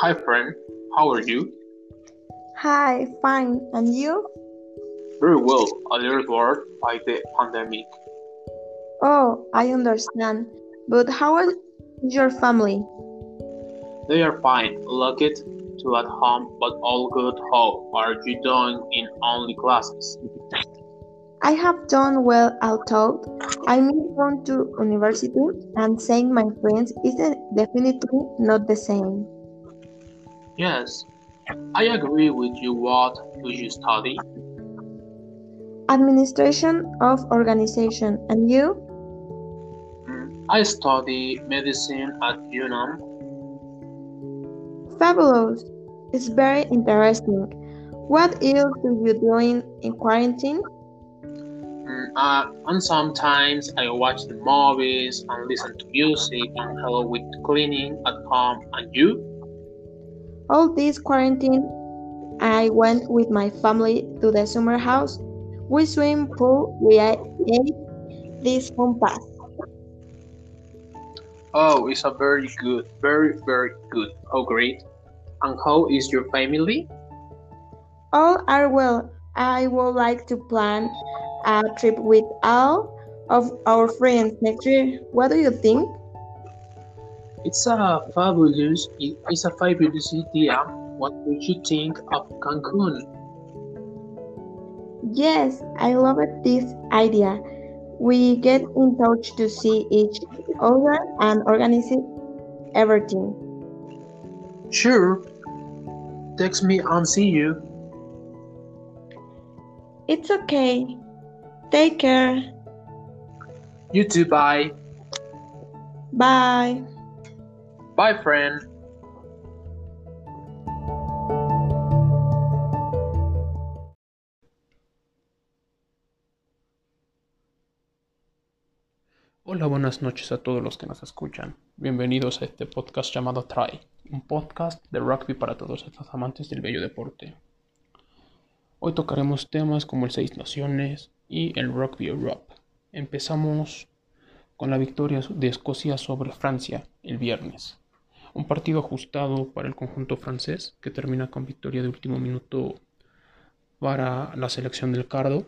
Hi friend, how are you? Hi, fine. And you? Very well, a little bored by the pandemic. Oh, I understand. But how is your family? They are fine, lucky to at home, but all good. How are you doing in online classes? I have done well although I miss on to university and seeing my friends is definitely not the same. Yes, I agree with you. What do you study? Administration of organization. And you? Mm, I study medicine at UNAM. Fabulous. It's very interesting. What else do you do in, in quarantine? Mm, uh, and sometimes I watch the movies and listen to music and help with cleaning at home. And you? All this quarantine, I went with my family to the summer house. We swim pool, we ate this pass. Oh, it's a very good, very, very good. Oh, great. And how is your family? All are well. I would like to plan a trip with all of our friends next year. What do you think? It's a fabulous, it's a fabulous idea. What would you think of Cancun? Yes, I love this idea. We get in touch to see each other and organize everything. Sure. Text me and see you. It's okay. Take care. You too, bye. Bye. Bye, friend. Hola, buenas noches a todos los que nos escuchan. Bienvenidos a este podcast llamado Try, un podcast de rugby para todos estos amantes del bello deporte. Hoy tocaremos temas como el Seis Naciones y el Rugby Europe. Empezamos con la victoria de Escocia sobre Francia el viernes. Un partido ajustado para el conjunto francés que termina con victoria de último minuto para la selección del Cardo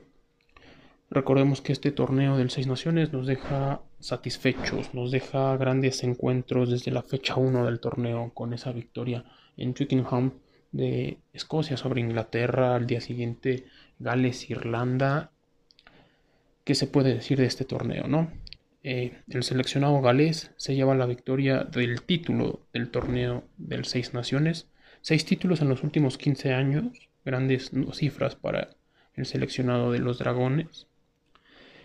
Recordemos que este torneo del Seis Naciones nos deja satisfechos, nos deja grandes encuentros desde la fecha 1 del torneo con esa victoria en Twickenham de Escocia sobre Inglaterra, al día siguiente Gales, Irlanda. ¿Qué se puede decir de este torneo, no? Eh, el seleccionado galés se lleva la victoria del título del torneo del Seis Naciones. Seis títulos en los últimos 15 años, grandes cifras para el seleccionado de los Dragones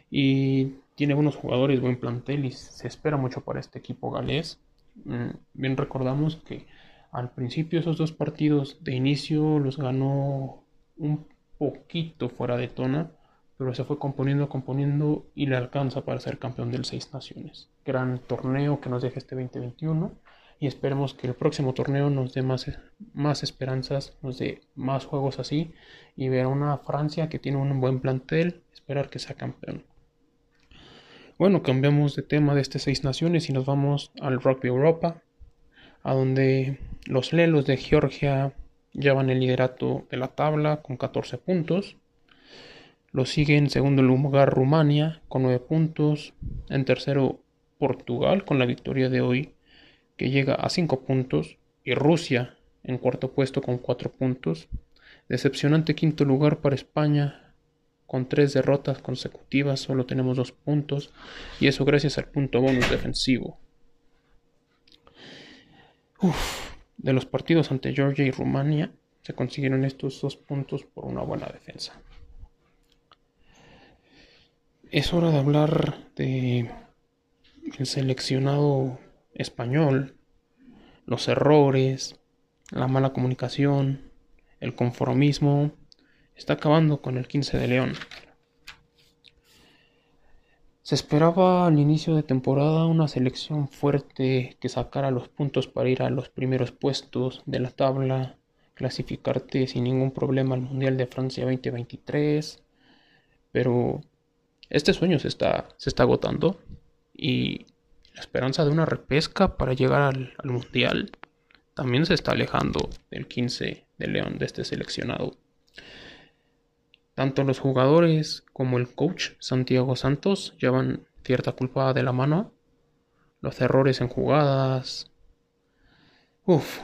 y tiene buenos jugadores, buen plantel y se espera mucho para este equipo galés. Mm, bien recordamos que al principio esos dos partidos de inicio los ganó un poquito fuera de tona, pero se fue componiendo, componiendo y le alcanza para ser campeón del Seis Naciones. Gran torneo que nos deja este 2021 y esperemos que el próximo torneo nos dé más, más esperanzas, nos dé más juegos así y ver a una Francia que tiene un buen plantel, esperar que sea campeón. Bueno, cambiamos de tema de este Seis Naciones y nos vamos al Rugby Europa, a donde los Lelos de Georgia llevan el liderato de la tabla con 14 puntos. Lo sigue en segundo lugar Rumania con 9 puntos. En tercero Portugal con la victoria de hoy que llega a 5 puntos. Y Rusia en cuarto puesto con 4 puntos. Decepcionante quinto lugar para España con tres derrotas consecutivas solo tenemos dos puntos y eso gracias al punto bonus defensivo. de los partidos ante Georgia y Rumania se consiguieron estos dos puntos por una buena defensa. Es hora de hablar de el seleccionado español, los errores, la mala comunicación, el conformismo está acabando con el 15 de León. Se esperaba al inicio de temporada una selección fuerte que sacara los puntos para ir a los primeros puestos de la tabla, clasificarte sin ningún problema al Mundial de Francia 2023, pero este sueño se está, se está agotando y la esperanza de una repesca para llegar al, al Mundial también se está alejando del 15 de León, de este seleccionado. Tanto los jugadores como el coach Santiago Santos llevan cierta culpa de la mano. Los errores en jugadas. Uf.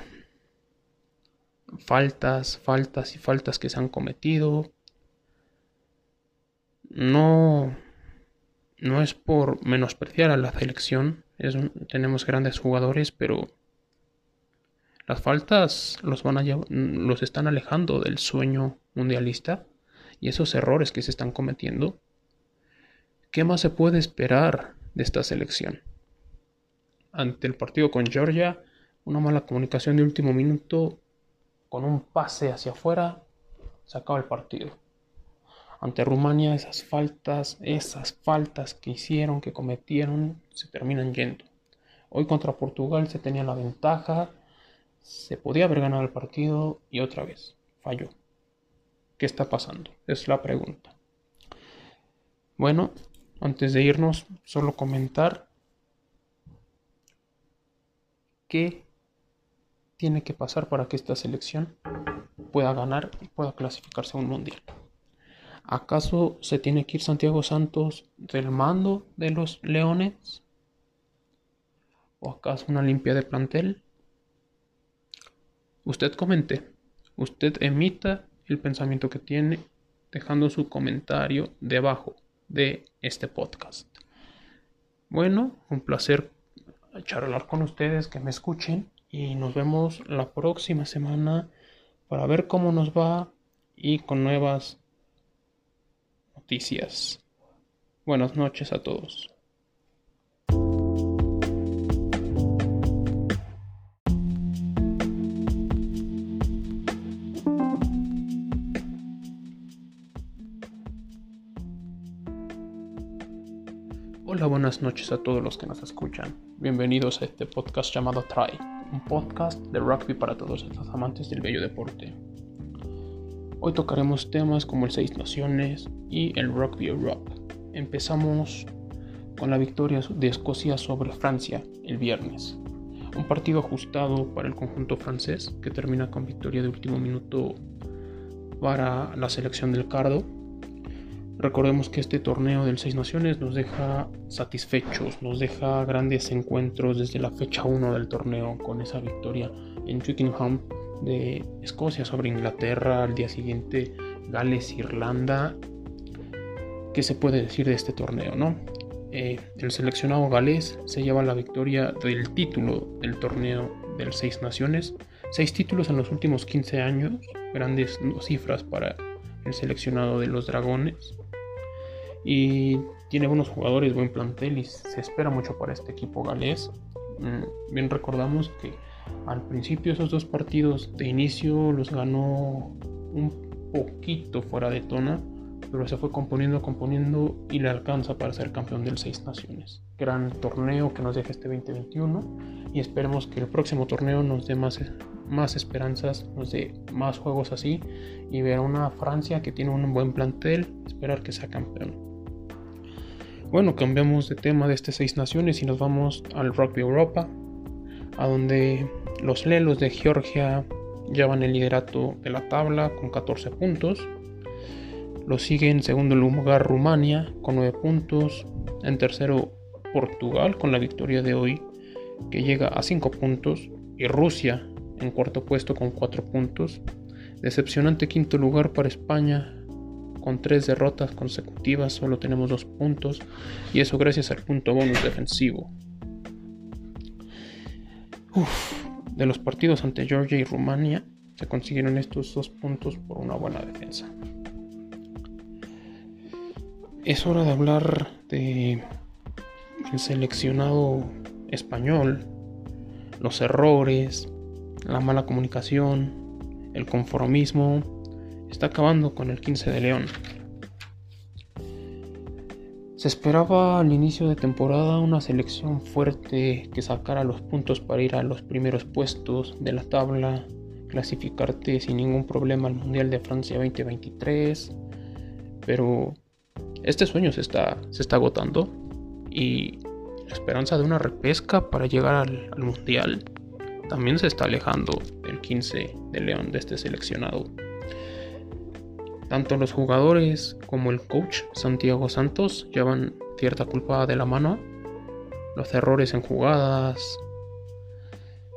Faltas, faltas y faltas que se han cometido. No, no es por menospreciar a la selección. tenemos grandes jugadores, pero las faltas los, van a, los están alejando del sueño mundialista y esos errores que se están cometiendo. ¿Qué más se puede esperar de esta selección? Ante el partido con Georgia, una mala comunicación de último minuto con un pase hacia afuera, se acaba el partido. Ante Rumania, esas faltas, esas faltas que hicieron, que cometieron, se terminan yendo. Hoy contra Portugal se tenía la ventaja, se podía haber ganado el partido y otra vez falló. ¿Qué está pasando? Es la pregunta. Bueno, antes de irnos, solo comentar qué tiene que pasar para que esta selección pueda ganar y pueda clasificarse a un mundial. ¿Acaso se tiene que ir Santiago Santos del mando de los Leones? ¿O acaso una limpia de plantel? Usted comente, usted emita el pensamiento que tiene dejando su comentario debajo de este podcast. Bueno, un placer charlar con ustedes, que me escuchen y nos vemos la próxima semana para ver cómo nos va y con nuevas Buenas noches a todos. Hola, buenas noches a todos los que nos escuchan. Bienvenidos a este podcast llamado Try, un podcast de rugby para todos los amantes del bello deporte. Hoy tocaremos temas como el Seis Naciones y el Rugby Europe. Empezamos con la victoria de Escocia sobre Francia el viernes. Un partido ajustado para el conjunto francés que termina con victoria de último minuto para la selección del Cardo Recordemos que este torneo del Seis Naciones nos deja satisfechos, nos deja grandes encuentros desde la fecha 1 del torneo con esa victoria en Twickenham de Escocia sobre Inglaterra, al día siguiente Gales, Irlanda. ¿Qué se puede decir de este torneo, no? Eh, el seleccionado galés se lleva la victoria del título del torneo del Seis Naciones. Seis títulos en los últimos 15 años, grandes cifras para el seleccionado de los Dragones y tiene buenos jugadores, buen plantel y se espera mucho para este equipo galés. Mm, bien recordamos que al principio esos dos partidos de inicio los ganó un poquito fuera de tona, pero se fue componiendo, componiendo y le alcanza para ser campeón del Seis Naciones. Gran torneo que nos deja este 2021 y esperemos que el próximo torneo nos dé más, más esperanzas, nos dé más juegos así y ver a una Francia que tiene un buen plantel, esperar que sea campeón. Bueno, cambiamos de tema de este Seis Naciones y nos vamos al Rugby Europa, a donde los Lelos de Georgia llevan el liderato de la tabla con 14 puntos. Lo sigue en segundo lugar Rumania con 9 puntos. En tercero Portugal con la victoria de hoy que llega a 5 puntos. Y Rusia en cuarto puesto con 4 puntos. Decepcionante quinto lugar para España con tres derrotas consecutivas solo tenemos dos puntos y eso gracias al punto bonus defensivo. de los partidos ante Georgia y Rumania se consiguieron estos dos puntos por una buena defensa. Es hora de hablar de el seleccionado español, los errores, la mala comunicación, el conformismo está acabando con el 15 de León. Se esperaba al inicio de temporada una selección fuerte que sacara los puntos para ir a los primeros puestos de la tabla, clasificarte sin ningún problema al Mundial de Francia 2023, pero este sueño se está, se está agotando y la esperanza de una repesca para llegar al, al Mundial también se está alejando del 15 de León de este seleccionado. Tanto los jugadores como el coach Santiago Santos llevan cierta culpa de la mano. Los errores en jugadas.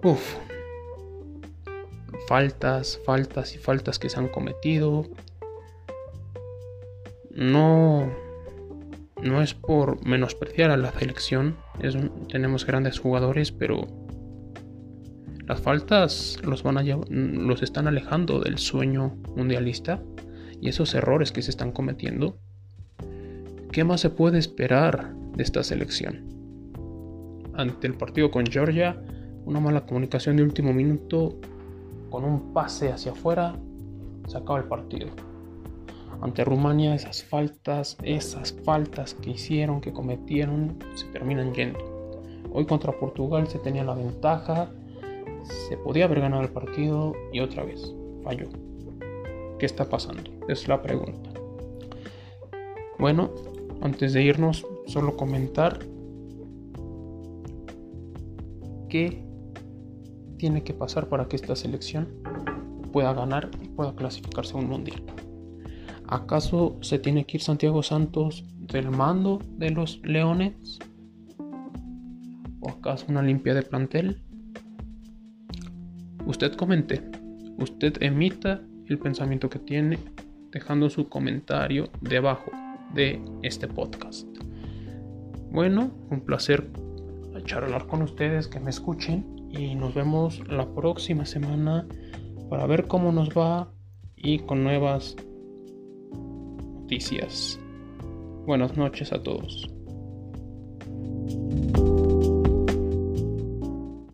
Uf. Faltas, faltas y faltas que se han cometido. No no es por menospreciar a la selección, tenemos grandes jugadores, pero las faltas los, van a los están alejando del sueño mundialista y esos errores que se están cometiendo. ¿Qué más se puede esperar de esta selección? Ante el partido con Georgia, una mala comunicación de último minuto con un pase hacia afuera se acaba el partido ante Rumania esas faltas, esas faltas que hicieron, que cometieron, se terminan yendo. Hoy contra Portugal se tenía la ventaja, se podía haber ganado el partido y otra vez falló. ¿Qué está pasando? Es la pregunta. Bueno, antes de irnos, solo comentar qué tiene que pasar para que esta selección pueda ganar y pueda clasificarse a un mundial. ¿Acaso se tiene que ir Santiago Santos del mando de los Leones? ¿O acaso una limpia de plantel? Usted comente, usted emita el pensamiento que tiene dejando su comentario debajo de este podcast. Bueno, un placer charlar con ustedes, que me escuchen y nos vemos la próxima semana para ver cómo nos va y con nuevas noticias. Buenas noches a todos.